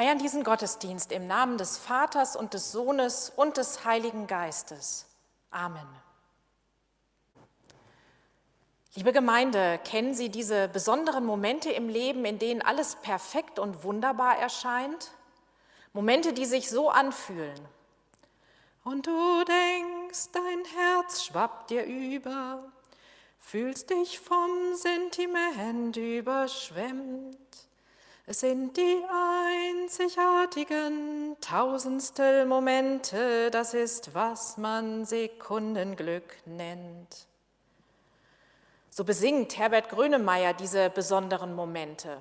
Feiern diesen Gottesdienst im Namen des Vaters und des Sohnes und des Heiligen Geistes. Amen. Liebe Gemeinde, kennen Sie diese besonderen Momente im Leben, in denen alles perfekt und wunderbar erscheint? Momente, die sich so anfühlen. Und du denkst, dein Herz schwappt dir über, fühlst dich vom Sentiment überschwemmt. Es sind die einzigartigen Tausendstel Momente, das ist, was man Sekundenglück nennt. So besingt Herbert Grönemeyer diese besonderen Momente.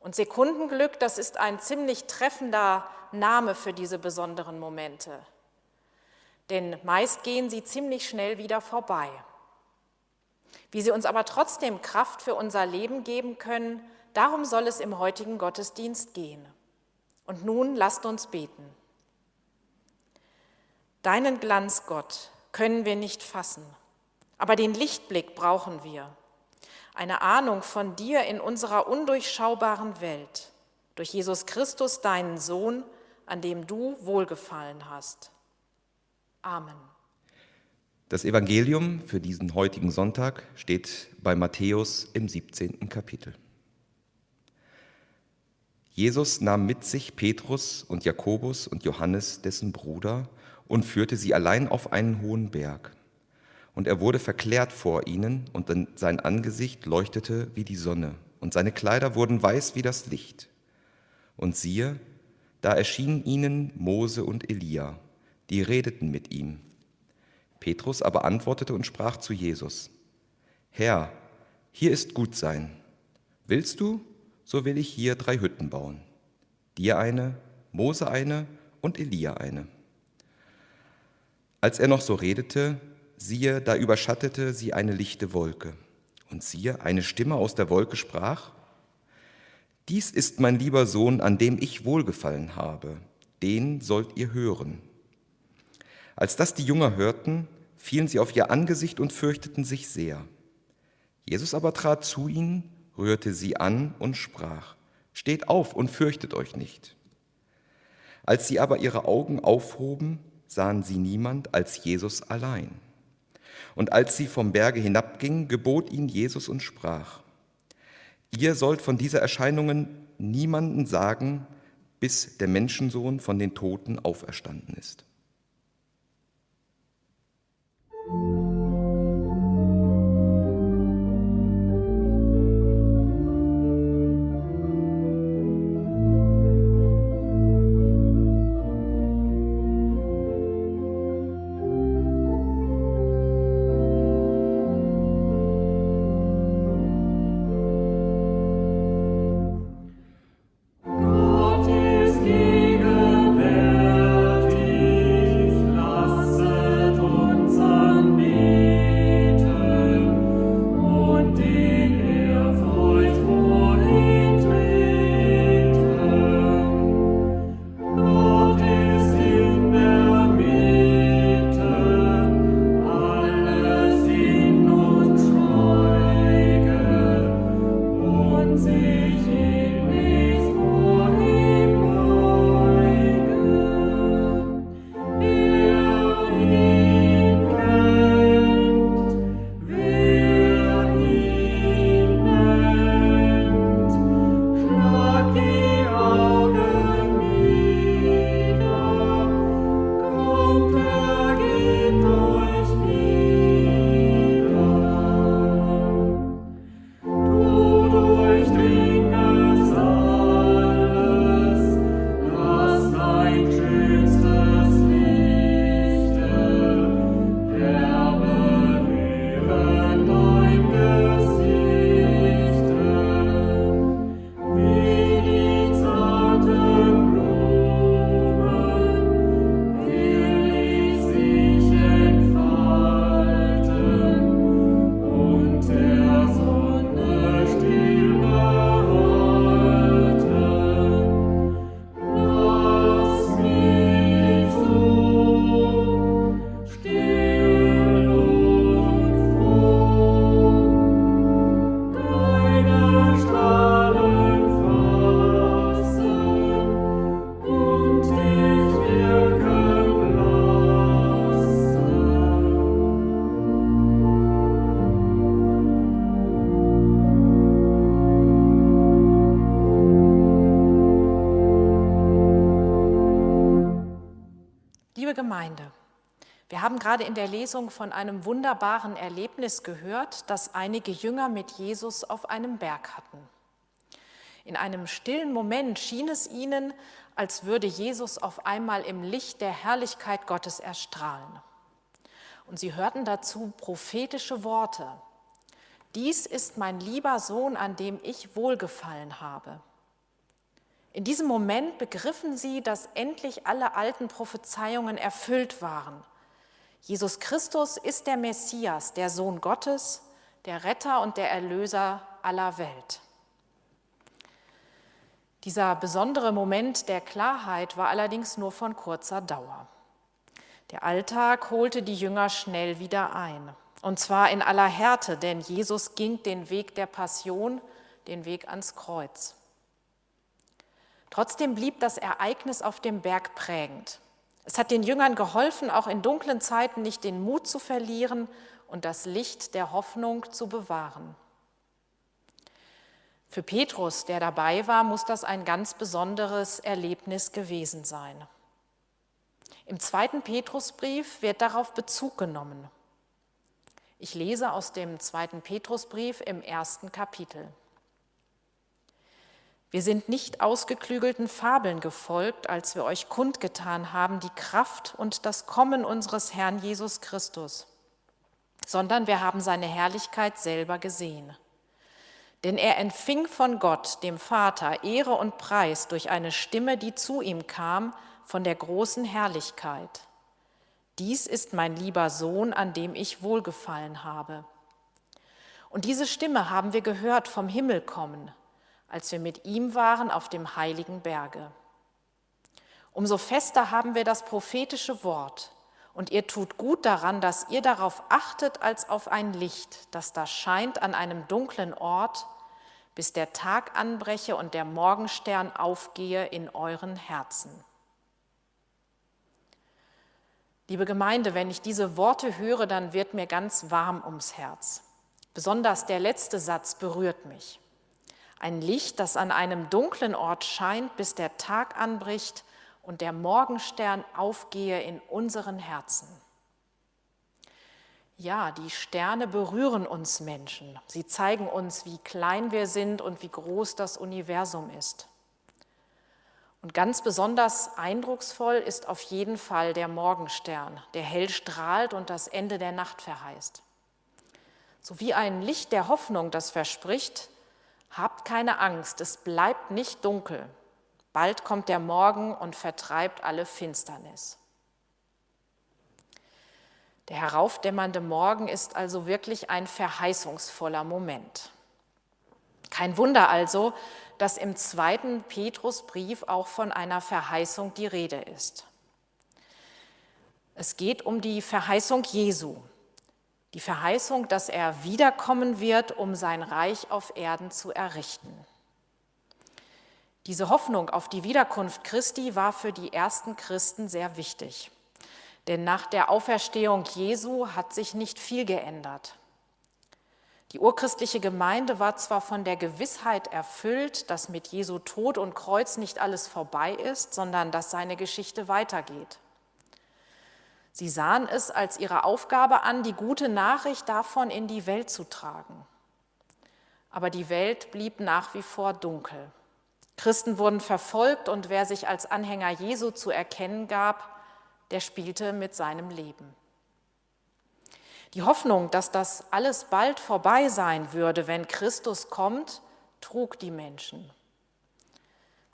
Und Sekundenglück, das ist ein ziemlich treffender Name für diese besonderen Momente. Denn meist gehen sie ziemlich schnell wieder vorbei. Wie sie uns aber trotzdem Kraft für unser Leben geben können, Darum soll es im heutigen Gottesdienst gehen. Und nun lasst uns beten. Deinen Glanz, Gott, können wir nicht fassen, aber den Lichtblick brauchen wir. Eine Ahnung von dir in unserer undurchschaubaren Welt, durch Jesus Christus, deinen Sohn, an dem du wohlgefallen hast. Amen. Das Evangelium für diesen heutigen Sonntag steht bei Matthäus im 17. Kapitel. Jesus nahm mit sich Petrus und Jakobus und Johannes, dessen Bruder, und führte sie allein auf einen hohen Berg. Und er wurde verklärt vor ihnen, und sein Angesicht leuchtete wie die Sonne, und seine Kleider wurden weiß wie das Licht. Und siehe, da erschienen ihnen Mose und Elia, die redeten mit ihm. Petrus aber antwortete und sprach zu Jesus, Herr, hier ist gut sein. Willst du, so will ich hier drei Hütten bauen. Dir eine, Mose eine und Elia eine. Als er noch so redete, siehe, da überschattete sie eine lichte Wolke. Und siehe, eine Stimme aus der Wolke sprach, Dies ist mein lieber Sohn, an dem ich wohlgefallen habe, den sollt ihr hören. Als das die Jünger hörten, fielen sie auf ihr Angesicht und fürchteten sich sehr. Jesus aber trat zu ihnen rührte sie an und sprach, Steht auf und fürchtet euch nicht. Als sie aber ihre Augen aufhoben, sahen sie niemand als Jesus allein. Und als sie vom Berge hinabgingen, gebot ihnen Jesus und sprach, Ihr sollt von dieser Erscheinungen niemanden sagen, bis der Menschensohn von den Toten auferstanden ist. Liebe Gemeinde, wir haben gerade in der Lesung von einem wunderbaren Erlebnis gehört, das einige Jünger mit Jesus auf einem Berg hatten. In einem stillen Moment schien es ihnen, als würde Jesus auf einmal im Licht der Herrlichkeit Gottes erstrahlen. Und sie hörten dazu prophetische Worte. Dies ist mein lieber Sohn, an dem ich wohlgefallen habe. In diesem Moment begriffen sie, dass endlich alle alten Prophezeiungen erfüllt waren. Jesus Christus ist der Messias, der Sohn Gottes, der Retter und der Erlöser aller Welt. Dieser besondere Moment der Klarheit war allerdings nur von kurzer Dauer. Der Alltag holte die Jünger schnell wieder ein. Und zwar in aller Härte, denn Jesus ging den Weg der Passion, den Weg ans Kreuz. Trotzdem blieb das Ereignis auf dem Berg prägend. Es hat den Jüngern geholfen, auch in dunklen Zeiten nicht den Mut zu verlieren und das Licht der Hoffnung zu bewahren. Für Petrus, der dabei war, muss das ein ganz besonderes Erlebnis gewesen sein. Im zweiten Petrusbrief wird darauf Bezug genommen. Ich lese aus dem zweiten Petrusbrief im ersten Kapitel. Wir sind nicht ausgeklügelten Fabeln gefolgt, als wir euch kundgetan haben, die Kraft und das Kommen unseres Herrn Jesus Christus, sondern wir haben seine Herrlichkeit selber gesehen. Denn er empfing von Gott, dem Vater, Ehre und Preis durch eine Stimme, die zu ihm kam, von der großen Herrlichkeit. Dies ist mein lieber Sohn, an dem ich wohlgefallen habe. Und diese Stimme haben wir gehört vom Himmel kommen, als wir mit ihm waren auf dem heiligen Berge. Umso fester haben wir das prophetische Wort, und ihr tut gut daran, dass ihr darauf achtet als auf ein Licht, das da scheint an einem dunklen Ort, bis der Tag anbreche und der Morgenstern aufgehe in euren Herzen. Liebe Gemeinde, wenn ich diese Worte höre, dann wird mir ganz warm ums Herz. Besonders der letzte Satz berührt mich. Ein Licht, das an einem dunklen Ort scheint, bis der Tag anbricht und der Morgenstern aufgehe in unseren Herzen. Ja, die Sterne berühren uns Menschen. Sie zeigen uns, wie klein wir sind und wie groß das Universum ist. Und ganz besonders eindrucksvoll ist auf jeden Fall der Morgenstern, der hell strahlt und das Ende der Nacht verheißt. So wie ein Licht der Hoffnung, das verspricht, habt keine Angst, es bleibt nicht dunkel. Bald kommt der Morgen und vertreibt alle Finsternis. Der heraufdämmernde Morgen ist also wirklich ein verheißungsvoller Moment. Kein Wunder also, dass im zweiten Petrusbrief auch von einer Verheißung die Rede ist. Es geht um die Verheißung Jesu, die Verheißung, dass er wiederkommen wird, um sein Reich auf Erden zu errichten. Diese Hoffnung auf die Wiederkunft Christi war für die ersten Christen sehr wichtig. Denn nach der Auferstehung Jesu hat sich nicht viel geändert. Die urchristliche Gemeinde war zwar von der Gewissheit erfüllt, dass mit Jesu Tod und Kreuz nicht alles vorbei ist, sondern dass seine Geschichte weitergeht. Sie sahen es als ihre Aufgabe an, die gute Nachricht davon in die Welt zu tragen. Aber die Welt blieb nach wie vor dunkel. Christen wurden verfolgt und wer sich als Anhänger Jesu zu erkennen gab, der spielte mit seinem Leben. Die Hoffnung, dass das alles bald vorbei sein würde, wenn Christus kommt, trug die Menschen.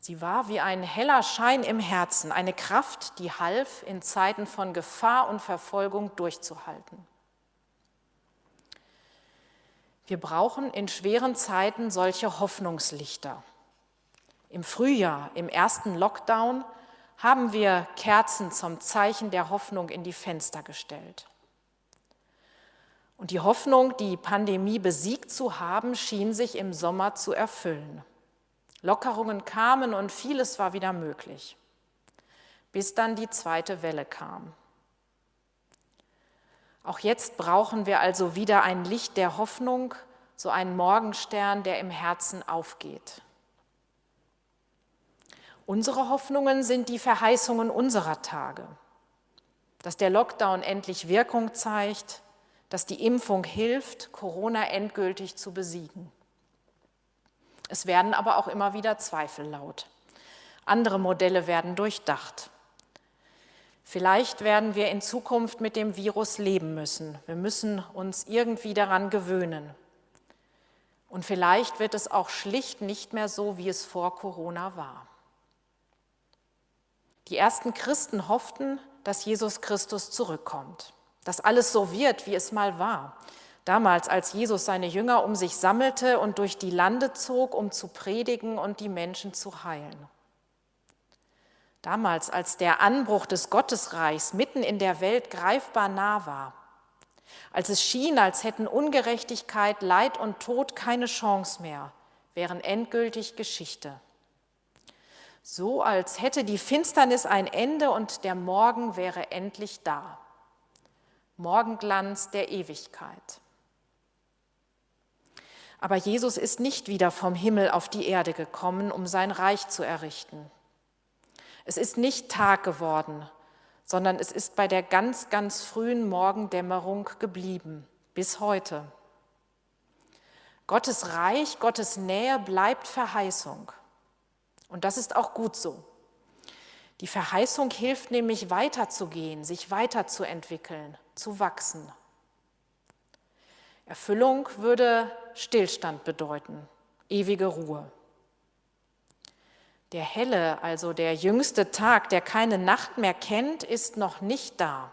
Sie war wie ein heller Schein im Herzen, eine Kraft, die half, in Zeiten von Gefahr und Verfolgung durchzuhalten. Wir brauchen in schweren Zeiten solche Hoffnungslichter. Im Frühjahr, im ersten Lockdown, haben wir Kerzen zum Zeichen der Hoffnung in die Fenster gestellt. Und die Hoffnung, die Pandemie besiegt zu haben, schien sich im Sommer zu erfüllen. Lockerungen kamen und vieles war wieder möglich, bis dann die zweite Welle kam. Auch jetzt brauchen wir also wieder ein Licht der Hoffnung, so einen Morgenstern, der im Herzen aufgeht. Unsere Hoffnungen sind die Verheißungen unserer Tage. dass der Lockdown endlich Wirkung zeigt, dass die Impfung hilft, Corona endgültig zu besiegen. Es werden aber auch immer wieder Zweifel laut. Andere Modelle werden durchdacht. Vielleicht werden wir in Zukunft mit dem Virus leben müssen. Wir müssen uns irgendwie daran gewöhnen. Und vielleicht wird es auch schlicht nicht mehr so, wie es vor Corona war. Die ersten Christen hofften, dass Jesus Christus zurückkommt, dass alles so wird, wie es mal war. Damals, als Jesus seine Jünger um sich sammelte und durch die Lande zog, um zu predigen und die Menschen zu heilen. Damals, als der Anbruch des Gottesreichs mitten in der Welt greifbar nah war, als es schien, als hätten Ungerechtigkeit, Leid und Tod keine Chance mehr, wären endgültig Geschichte. So als hätte die Finsternis ein Ende und der Morgen wäre endlich da. Morgenglanz der Ewigkeit. Aber Jesus ist nicht wieder vom Himmel auf die Erde gekommen, um sein Reich zu errichten. Es ist nicht Tag geworden, sondern es ist bei der ganz, ganz frühen Morgendämmerung geblieben, bis heute. Gottes Reich, Gottes Nähe bleibt Verheißung. Und das ist auch gut so. Die Verheißung hilft nämlich weiterzugehen, sich weiterzuentwickeln, zu wachsen. Erfüllung würde Stillstand bedeuten, ewige Ruhe. Der helle, also der jüngste Tag, der keine Nacht mehr kennt, ist noch nicht da.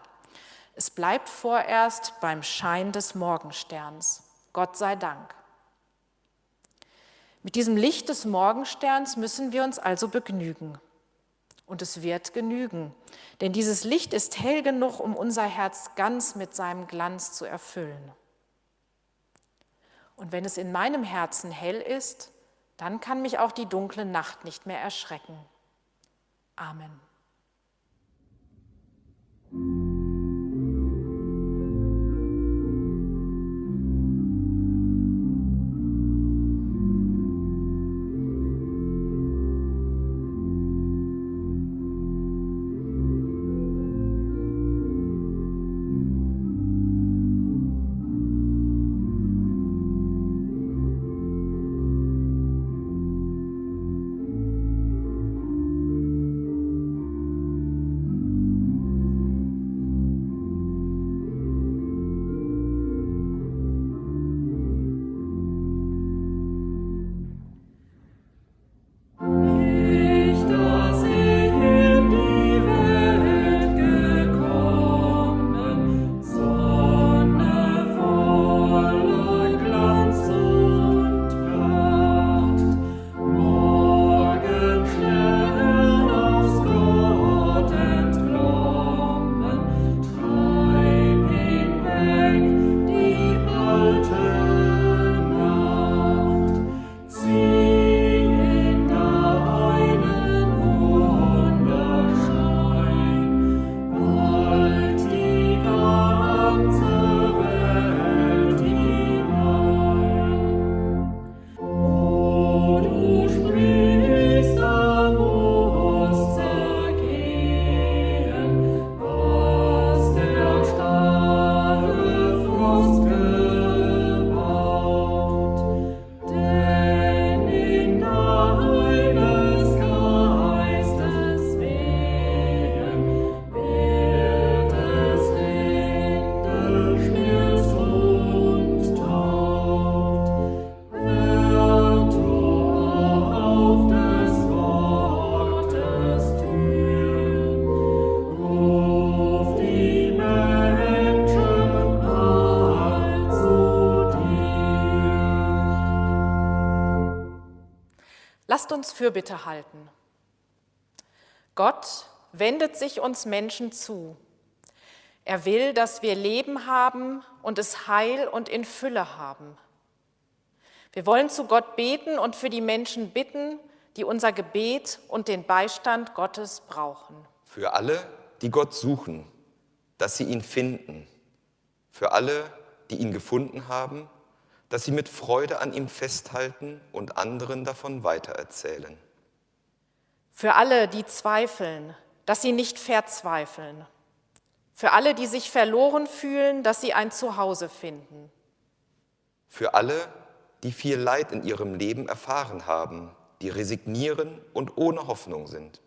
Es bleibt vorerst beim Schein des Morgensterns. Gott sei Dank. Mit diesem Licht des Morgensterns müssen wir uns also begnügen. Und es wird genügen, denn dieses Licht ist hell genug, um unser Herz ganz mit seinem Glanz zu erfüllen. Und wenn es in meinem Herzen hell ist, dann kann mich auch die dunkle Nacht nicht mehr erschrecken. Amen. Lasst uns Fürbitte halten. Gott wendet sich uns Menschen zu. Er will, dass wir Leben haben und es heil und in Fülle haben. Wir wollen zu Gott beten und für die Menschen bitten, die unser Gebet und den Beistand Gottes brauchen. Für alle, die Gott suchen, dass sie ihn finden. Für alle, die ihn gefunden haben, dass sie mit Freude an ihm festhalten und anderen davon weitererzählen. Für alle, die zweifeln, dass sie nicht verzweifeln. Für alle, die sich verloren fühlen, dass sie ein Zuhause finden. Für alle, die viel Leid in ihrem Leben erfahren haben, die resignieren und ohne Hoffnung sind.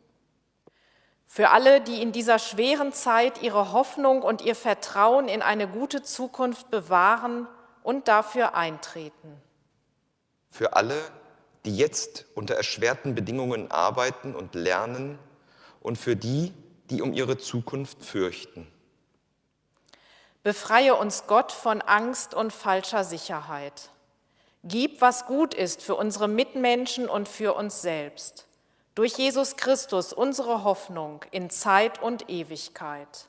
Für alle, die in dieser schweren Zeit ihre Hoffnung und ihr Vertrauen in eine gute Zukunft bewahren und dafür eintreten. Für alle, die jetzt unter erschwerten Bedingungen arbeiten und lernen und für die, die um ihre Zukunft fürchten. Befreie uns Gott von Angst und falscher Sicherheit. Gib, was gut ist für unsere Mitmenschen und für uns selbst. Durch Jesus Christus unsere Hoffnung in Zeit und Ewigkeit.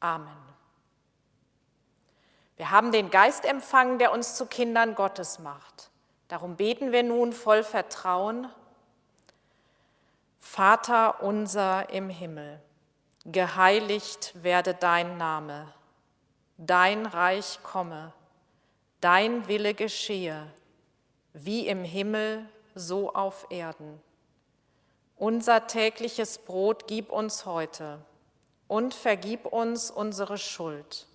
Amen. Wir haben den Geist empfangen, der uns zu Kindern Gottes macht. Darum beten wir nun voll Vertrauen. Vater unser im Himmel, geheiligt werde dein Name, dein Reich komme, dein Wille geschehe, wie im Himmel, so auf Erden. Unser tägliches Brot gib uns heute und vergib uns unsere Schuld,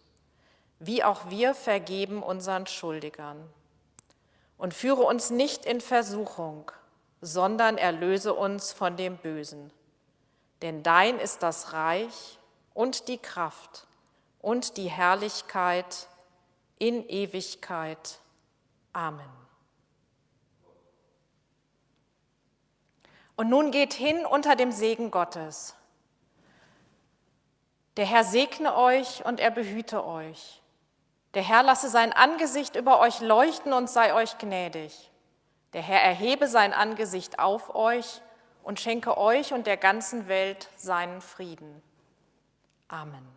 wie auch wir vergeben unseren Schuldigern. Und führe uns nicht in Versuchung, sondern erlöse uns von dem Bösen. Denn dein ist das Reich und die Kraft und die Herrlichkeit in Ewigkeit. Amen. Und nun geht hin unter dem Segen Gottes. Der Herr segne euch und er behüte euch. Der Herr lasse sein Angesicht über euch leuchten und sei euch gnädig. Der Herr erhebe sein Angesicht auf euch und schenke euch und der ganzen Welt seinen Frieden. Amen.